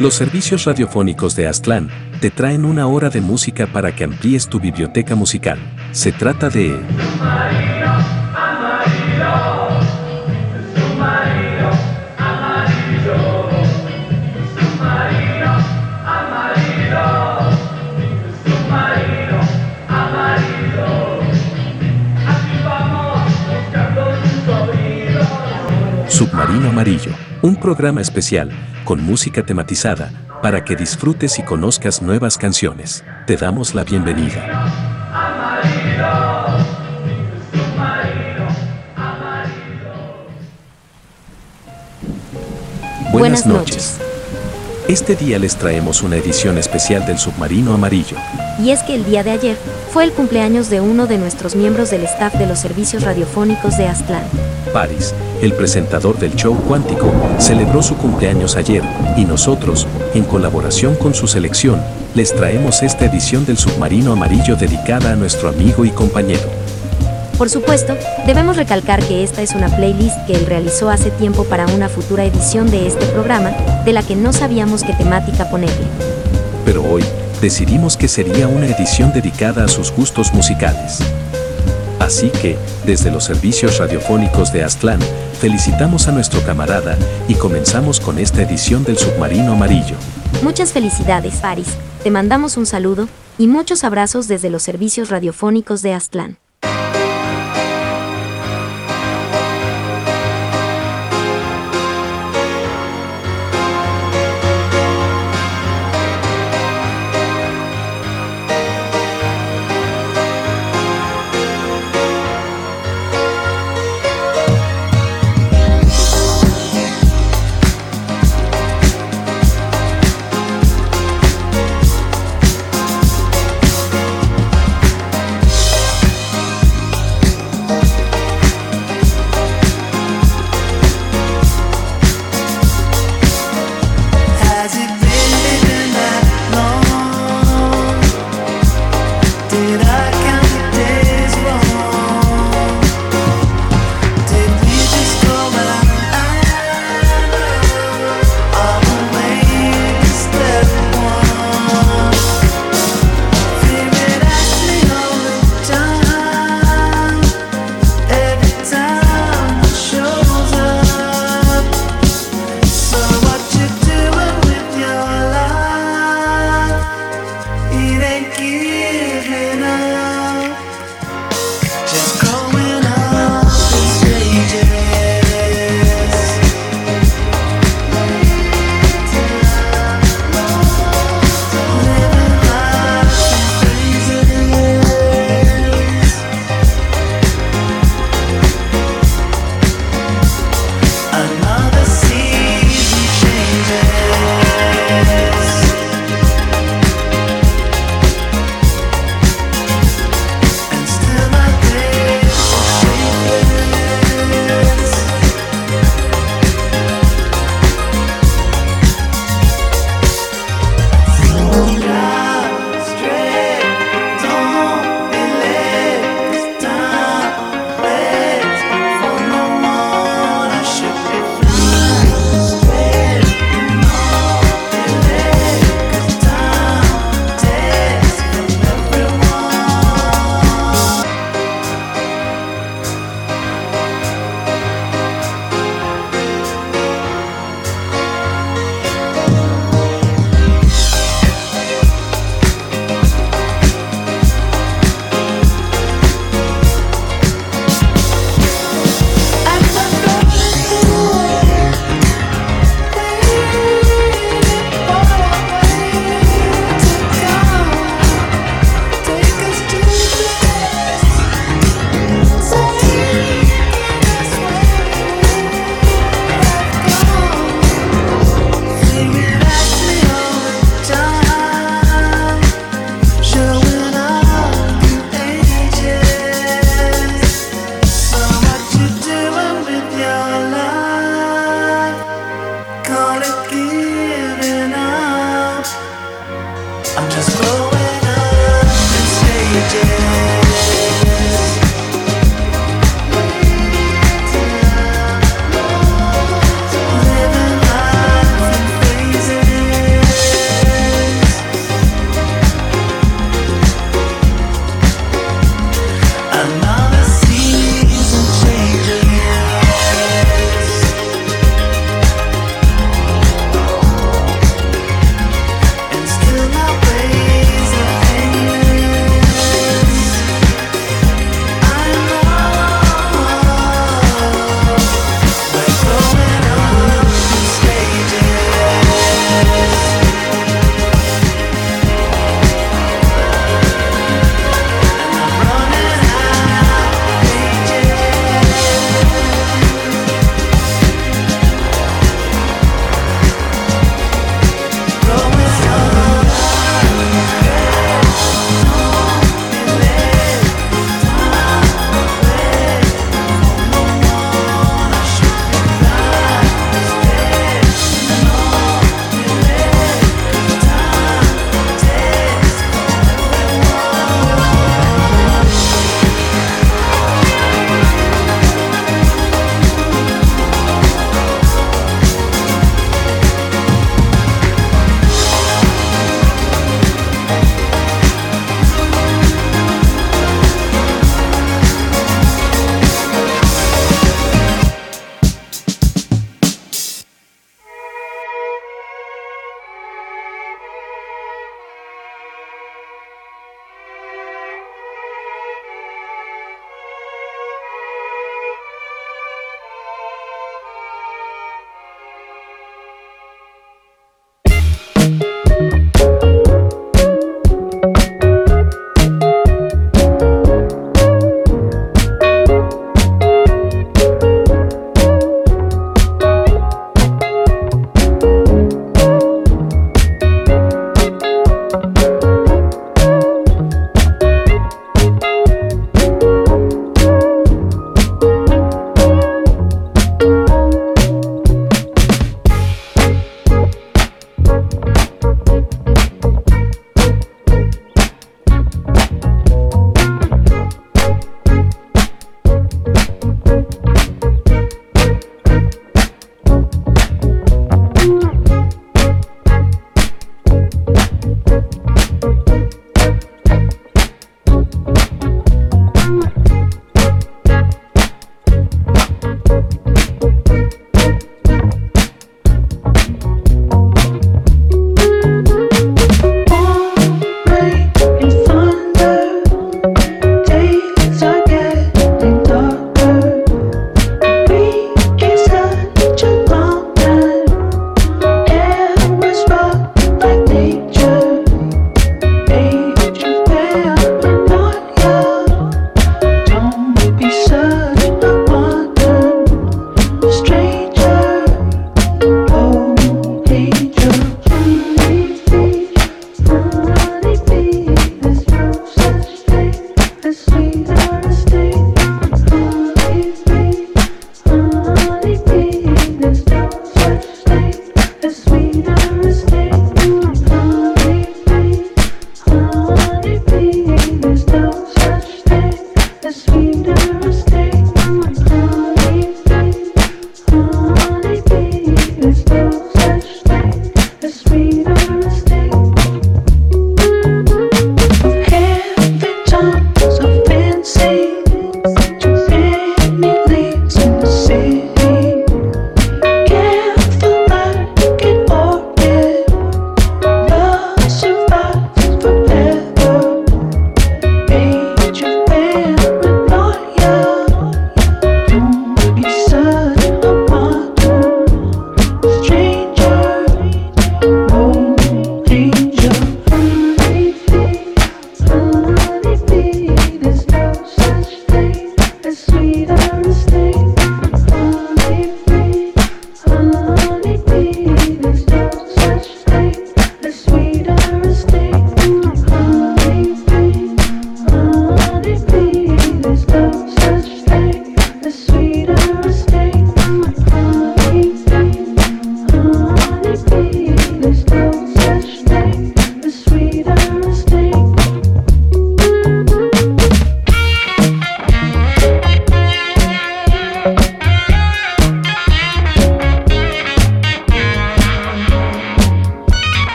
Los servicios radiofónicos de Aztlán te traen una hora de música para que amplíes tu biblioteca musical. Se trata de... Submarino Amarillo, un programa especial con música tematizada para que disfrutes y conozcas nuevas canciones. Te damos la bienvenida. Buenas noches. Este día les traemos una edición especial del Submarino Amarillo. Y es que el día de ayer fue el cumpleaños de uno de nuestros miembros del staff de los servicios radiofónicos de Aztlán. Paris, el presentador del show cuántico, celebró su cumpleaños ayer y nosotros, en colaboración con su selección, les traemos esta edición del Submarino Amarillo dedicada a nuestro amigo y compañero. Por supuesto, debemos recalcar que esta es una playlist que él realizó hace tiempo para una futura edición de este programa, de la que no sabíamos qué temática ponerle. Pero hoy, decidimos que sería una edición dedicada a sus gustos musicales. Así que, desde los servicios radiofónicos de Aztlán, felicitamos a nuestro camarada y comenzamos con esta edición del Submarino Amarillo. Muchas felicidades, Paris. Te mandamos un saludo y muchos abrazos desde los servicios radiofónicos de Aztlán.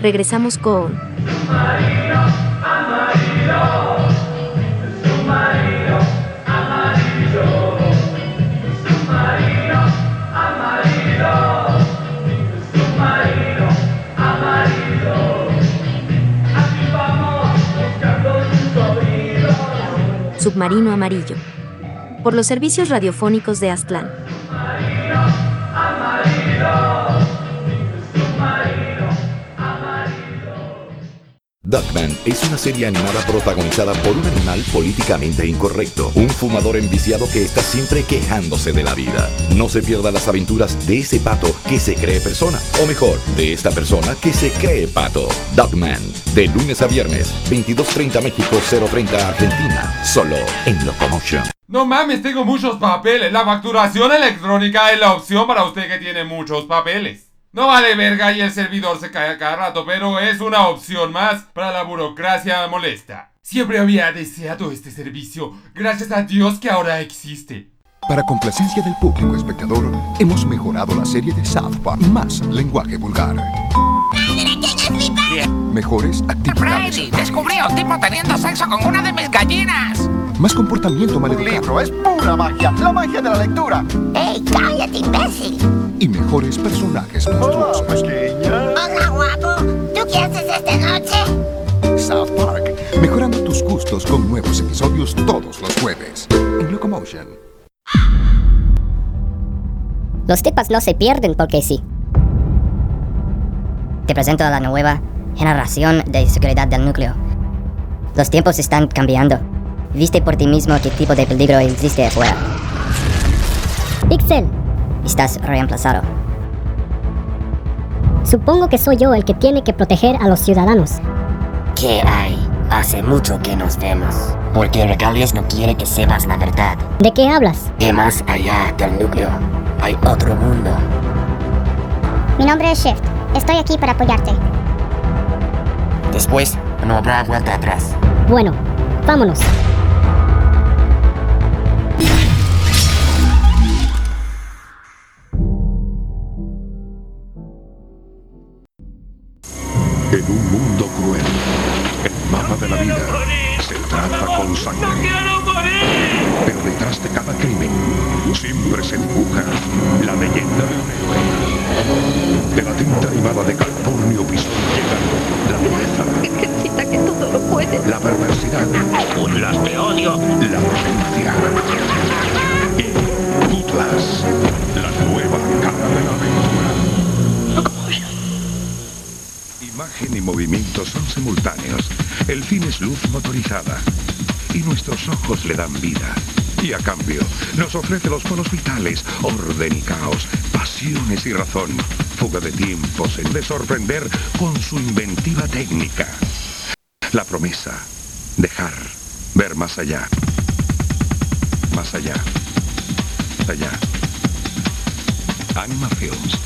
Regresamos con... Submarino Amarillo. Por los servicios radiofónicos de Aztlán. Es una serie animada protagonizada por un animal políticamente incorrecto, un fumador enviciado que está siempre quejándose de la vida. No se pierda las aventuras de ese pato que se cree persona, o mejor, de esta persona que se cree pato. Duckman, de lunes a viernes, 22.30 México, 0.30 Argentina, solo en Locomotion. No mames, tengo muchos papeles. La facturación electrónica es la opción para usted que tiene muchos papeles. No vale verga y el servidor se cae a cada rato, pero es una opción más para la burocracia molesta. Siempre había deseado este servicio, gracias a Dios que ahora existe. Para complacencia del público espectador, hemos mejorado la serie de South Park. Más lenguaje vulgar. Mejores actividades. Freddy, descubrí a un tipo teniendo sexo con una de mis gallinas. Más comportamiento maleducado. es pura magia, la magia de la lectura. ¡Ey, cállate, imbécil! Y mejores personajes monstruosos. pequeña. Hola, guapo. ¿Tú qué haces esta noche? South Park. Mejorando tus gustos con nuevos episodios todos los jueves. En Locomotion. Los tipas no se pierden porque sí. Te presento a la nueva generación de seguridad del núcleo. Los tiempos están cambiando. Viste por ti mismo qué tipo de peligro existe afuera. Pixel, Estás reemplazado. supongo que soy yo el que tiene que proteger a los ciudadanos. ¿Qué hay? Hace mucho que nos vemos. Porque Regalias no quiere que sepas la verdad. ¿De qué hablas? Que más allá del núcleo hay otro mundo. Mi nombre es Shift. Estoy aquí para apoyarte. Después no habrá vuelta atrás. Bueno, vámonos. En un mundo cruel, el mapa de la vida se traza con sangre. Pero detrás de cada crimen siempre se dibuja la leyenda de un héroe. De la tinta animada de California Bison llegan la Necesita que todo lo puedes. la perversidad, Un las te odio. la violencia. Y la nueva cara de la Imagen y movimiento son simultáneos. El fin es luz motorizada. Y nuestros ojos le dan vida. Y a cambio, nos ofrece los polos vitales, orden y caos, pasiones y razón. Fuga de tiempos en de sorprender con su inventiva técnica. La promesa, dejar, ver más allá. Más allá. Allá. Anima Films.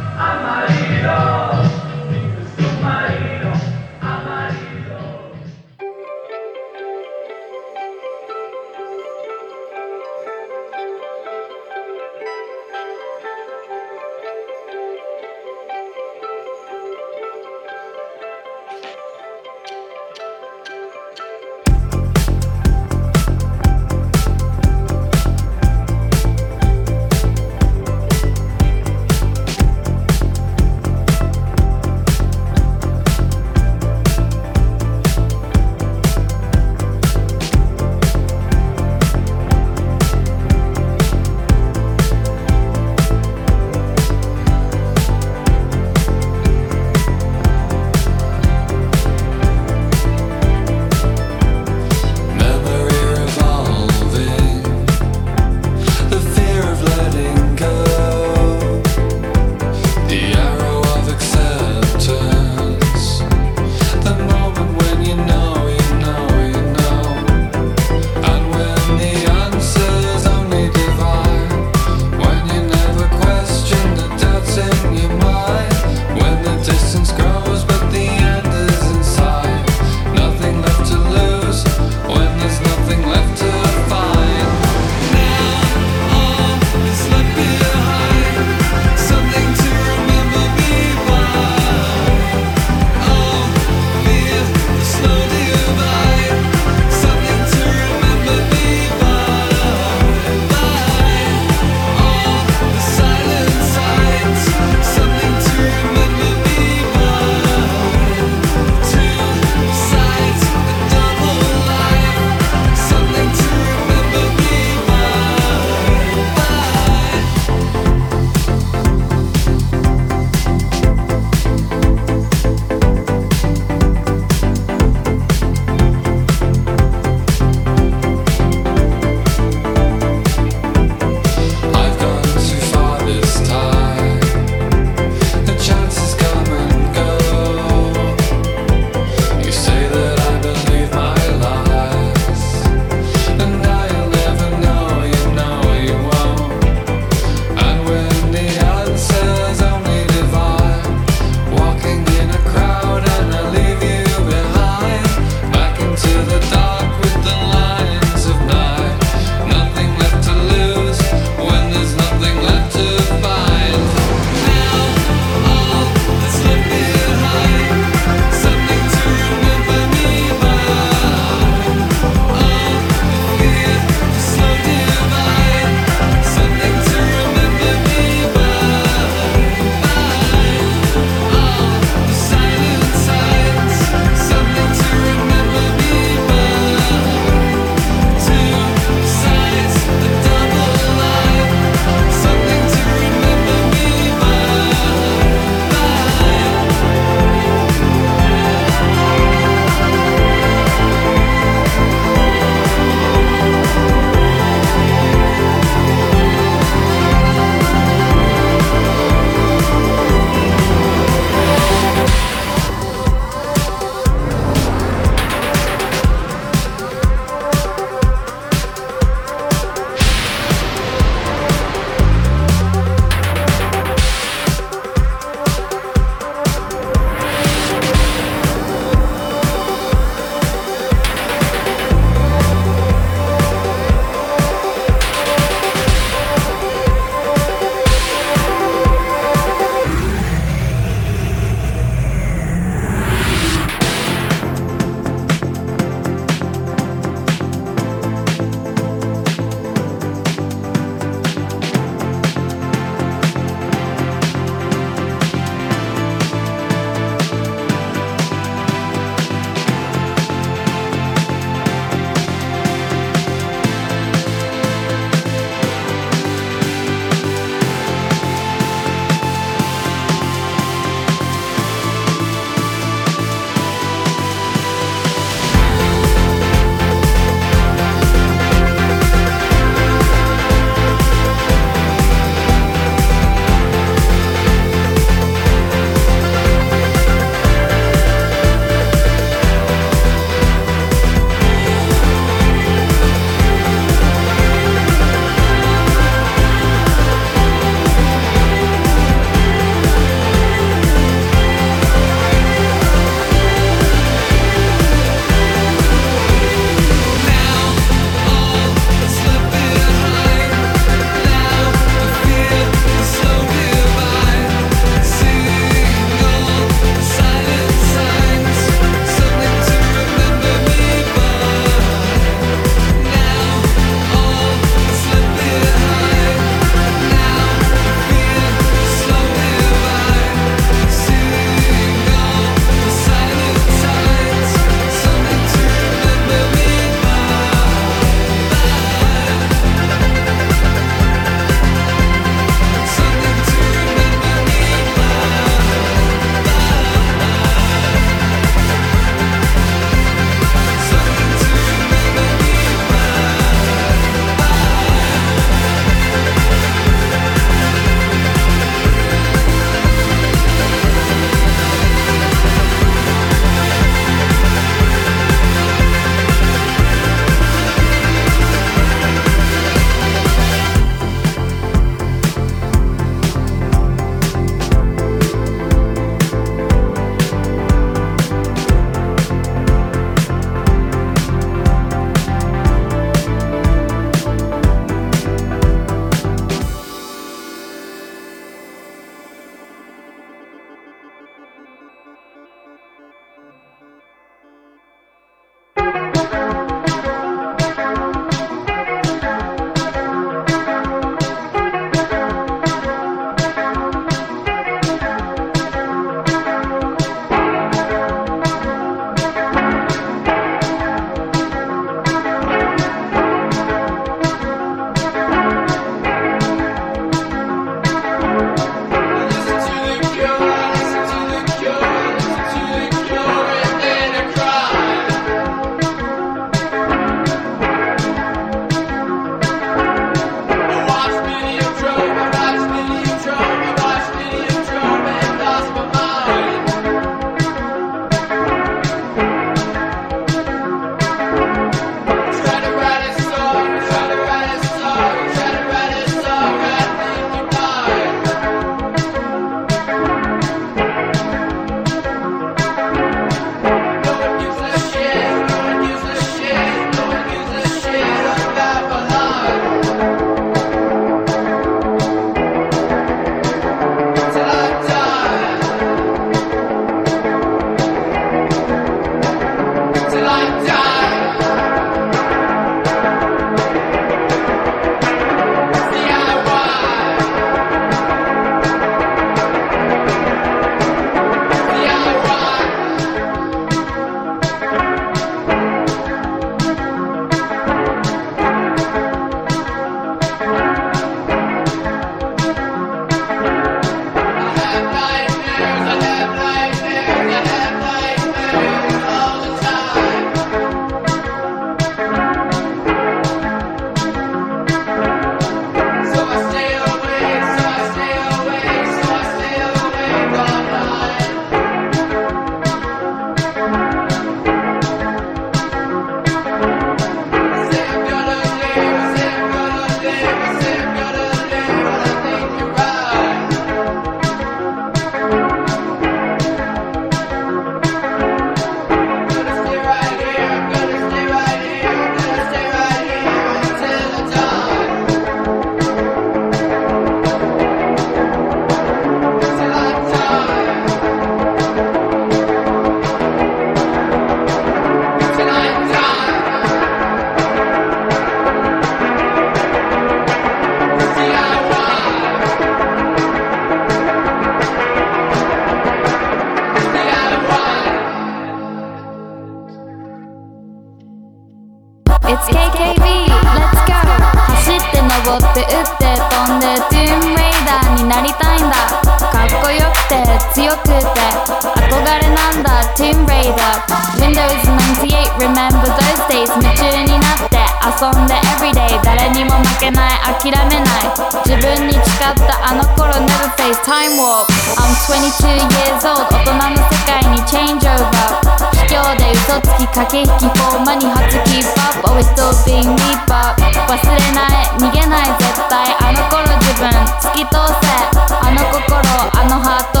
駆け引きフォーマに初 keep up always still being me but 忘れない逃げない絶対あの頃自分突き通せあの心あのハート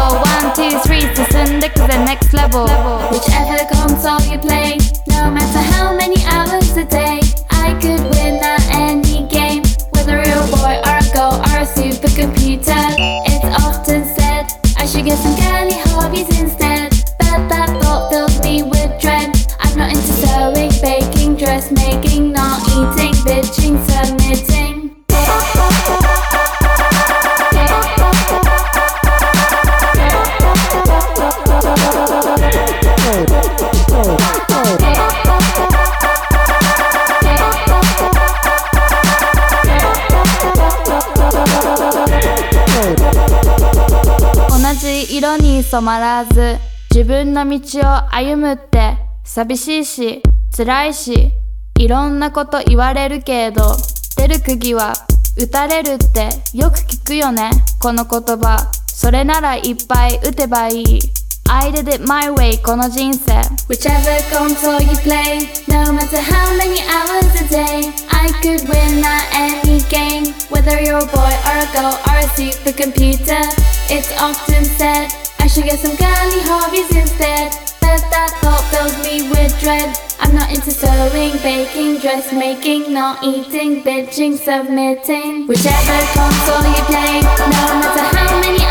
123進んでくぜ next level Whichever console you play No matter how many hours a day I could win at any game Whether you're a boy or a girl or a supercomputer It's often said I should get some girly 色に染まらず自分の道を歩むって寂しいし辛いしいろんなこと言われるけど出る釘は打たれるってよく聞くよねこの言葉それならいっぱい打てばいい I did it my way この人生 Whichever console you play, no matter how many hours a day, I could win at any game. Whether you're a boy or a girl or a supercomputer, it's often said I should get some girly hobbies instead. But that thought fills me with dread. I'm not into sewing, baking, dressmaking, not eating, bitching, submitting. Whichever console you play, no matter how many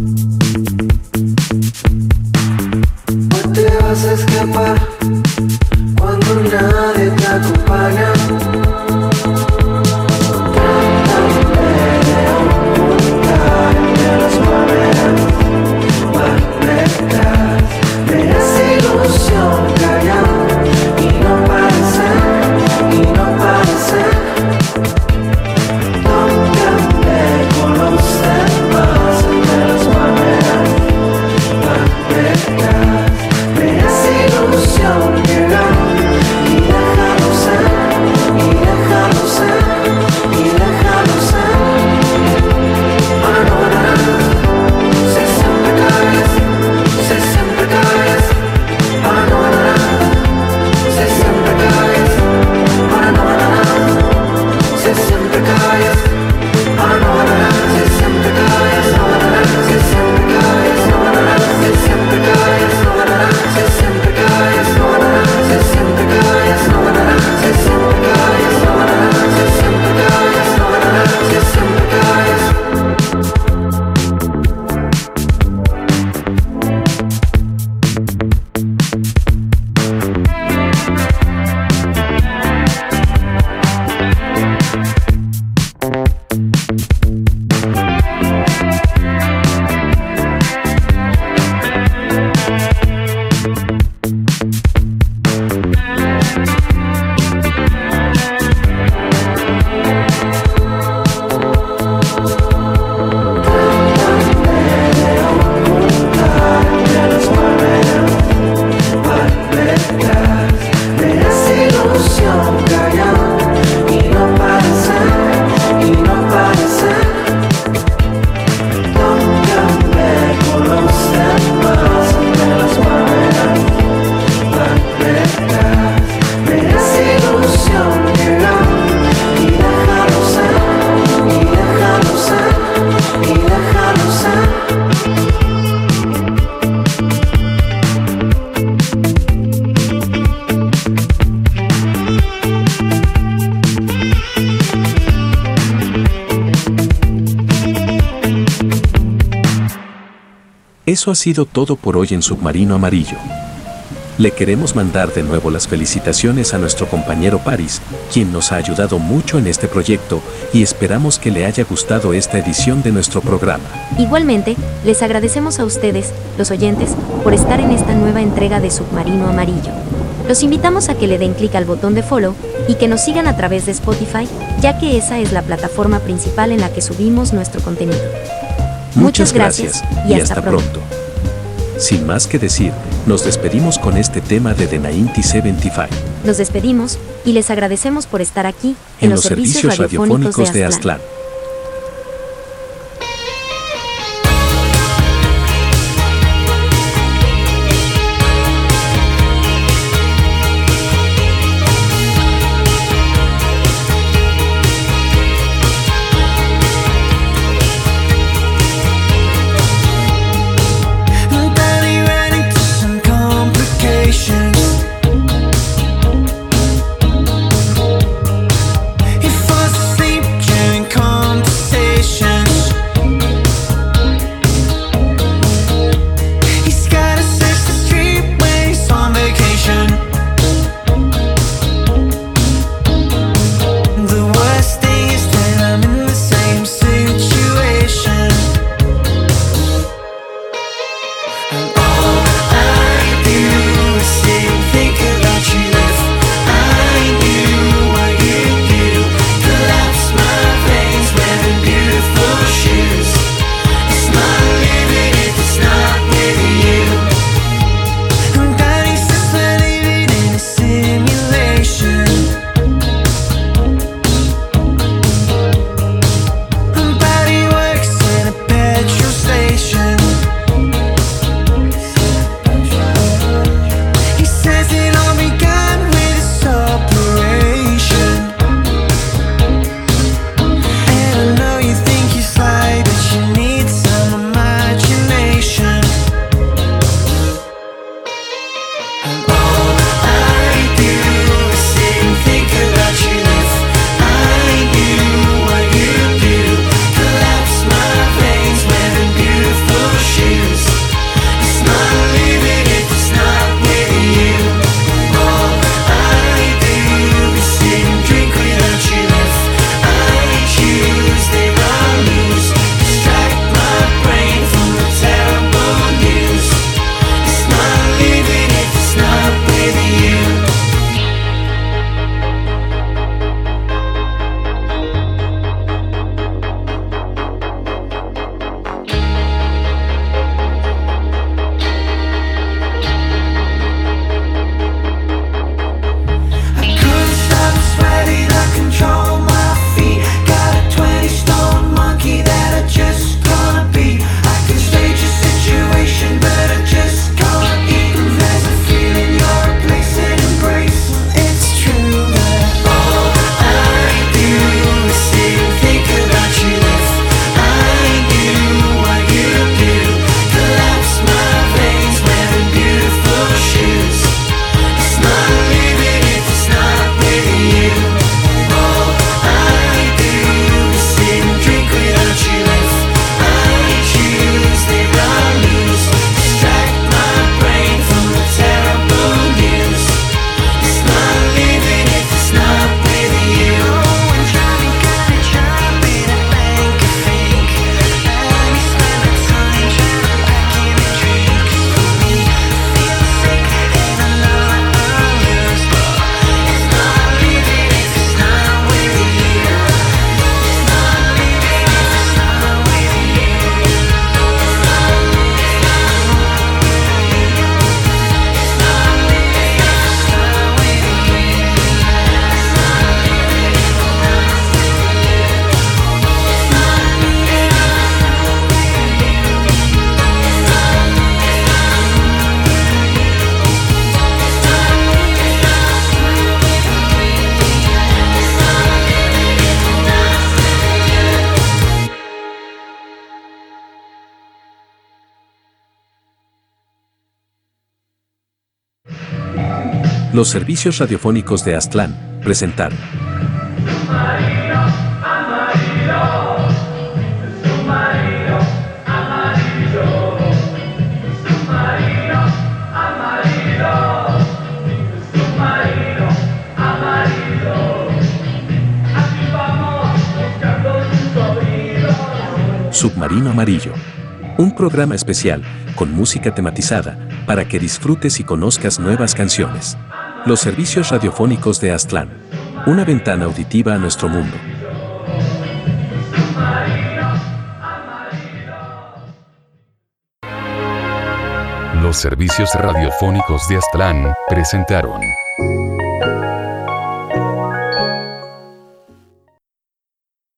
No te vas a escapar cuando nadie te acompaña. Eso ha sido todo por hoy en Submarino Amarillo. Le queremos mandar de nuevo las felicitaciones a nuestro compañero Paris, quien nos ha ayudado mucho en este proyecto y esperamos que le haya gustado esta edición de nuestro programa. Igualmente, les agradecemos a ustedes, los oyentes, por estar en esta nueva entrega de Submarino Amarillo. Los invitamos a que le den clic al botón de follow y que nos sigan a través de Spotify, ya que esa es la plataforma principal en la que subimos nuestro contenido. Muchas, gracias, y, hasta, pronto. Sin más que decir, nos despedimos con este tema de The 1975. Nos despedimos y les agradecemos por estar aquí en, los, servicios, radiofónicos, de Aztlán. De Aztlán. los servicios radiofónicos de Aztlán presentaron. Submarino Amarillo. Un programa especial, con música tematizada, para que disfrutes y conozcas nuevas canciones. Los servicios radiofónicos de Aztlán. Una ventana auditiva a nuestro mundo. Los servicios radiofónicos de Aztlán presentaron